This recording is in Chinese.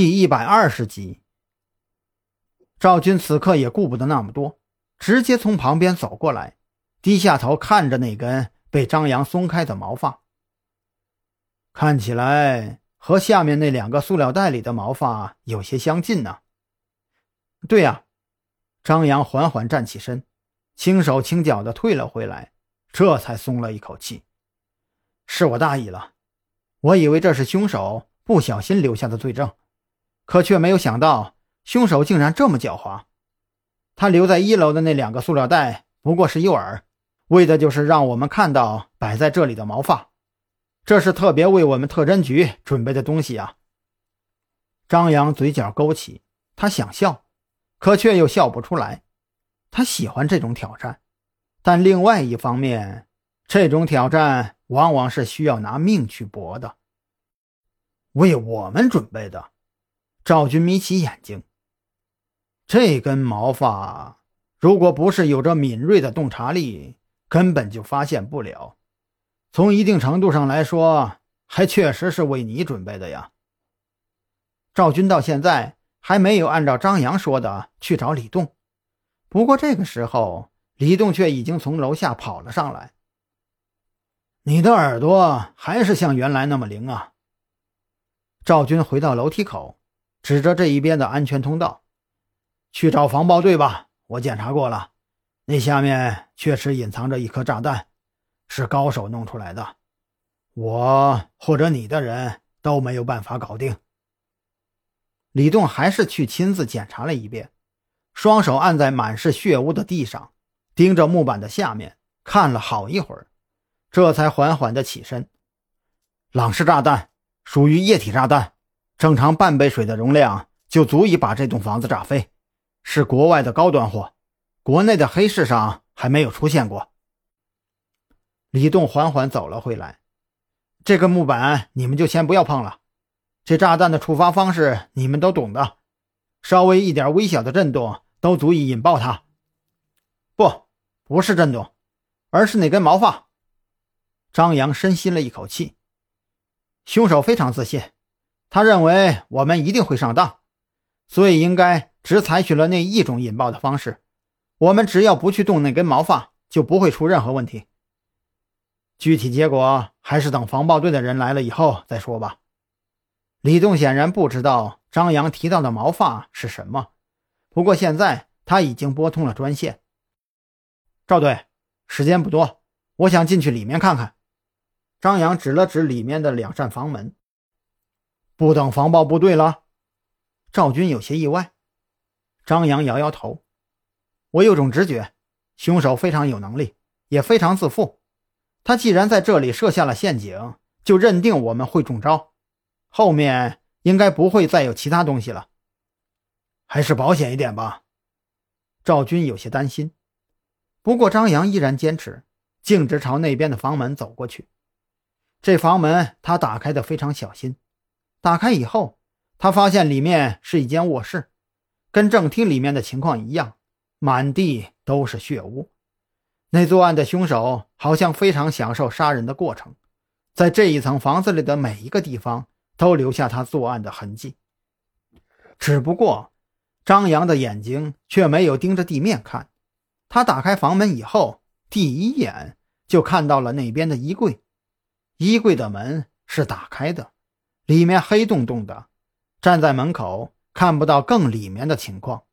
第一百二十集，赵军此刻也顾不得那么多，直接从旁边走过来，低下头看着那根被张扬松开的毛发，看起来和下面那两个塑料袋里的毛发有些相近呢。对呀，张扬缓缓站起身，轻手轻脚的退了回来，这才松了一口气。是我大意了，我以为这是凶手不小心留下的罪证。可却没有想到，凶手竟然这么狡猾。他留在一楼的那两个塑料袋不过是诱饵，为的就是让我们看到摆在这里的毛发。这是特别为我们特侦局准备的东西啊！张扬嘴角勾起，他想笑，可却又笑不出来。他喜欢这种挑战，但另外一方面，这种挑战往往是需要拿命去搏的。为我们准备的。赵军眯起眼睛，这根毛发如果不是有着敏锐的洞察力，根本就发现不了。从一定程度上来说，还确实是为你准备的呀。赵军到现在还没有按照张扬说的去找李栋，不过这个时候，李栋却已经从楼下跑了上来。你的耳朵还是像原来那么灵啊！赵军回到楼梯口。指着这一边的安全通道，去找防爆队吧。我检查过了，那下面确实隐藏着一颗炸弹，是高手弄出来的，我或者你的人都没有办法搞定。李栋还是去亲自检查了一遍，双手按在满是血污的地上，盯着木板的下面看了好一会儿，这才缓缓的起身。朗氏炸弹属于液体炸弹。正常半杯水的容量就足以把这栋房子炸飞，是国外的高端货，国内的黑市上还没有出现过。李栋缓缓走了回来，这个木板你们就先不要碰了，这炸弹的触发方式你们都懂的，稍微一点微小的震动都足以引爆它。不，不是震动，而是那根毛发。张扬深吸了一口气，凶手非常自信。他认为我们一定会上当，所以应该只采取了那一种引爆的方式。我们只要不去动那根毛发，就不会出任何问题。具体结果还是等防爆队的人来了以后再说吧。李栋显然不知道张扬提到的毛发是什么，不过现在他已经拨通了专线。赵队，时间不多，我想进去里面看看。张扬指了指里面的两扇房门。不等防爆部队了，赵军有些意外。张扬摇摇头：“我有种直觉，凶手非常有能力，也非常自负。他既然在这里设下了陷阱，就认定我们会中招，后面应该不会再有其他东西了。还是保险一点吧。”赵军有些担心。不过张扬依然坚持，径直朝那边的房门走过去。这房门他打开的非常小心。打开以后，他发现里面是一间卧室，跟正厅里面的情况一样，满地都是血污。那作案的凶手好像非常享受杀人的过程，在这一层房子里的每一个地方都留下他作案的痕迹。只不过，张扬的眼睛却没有盯着地面看。他打开房门以后，第一眼就看到了那边的衣柜，衣柜的门是打开的。里面黑洞洞的，站在门口看不到更里面的情况。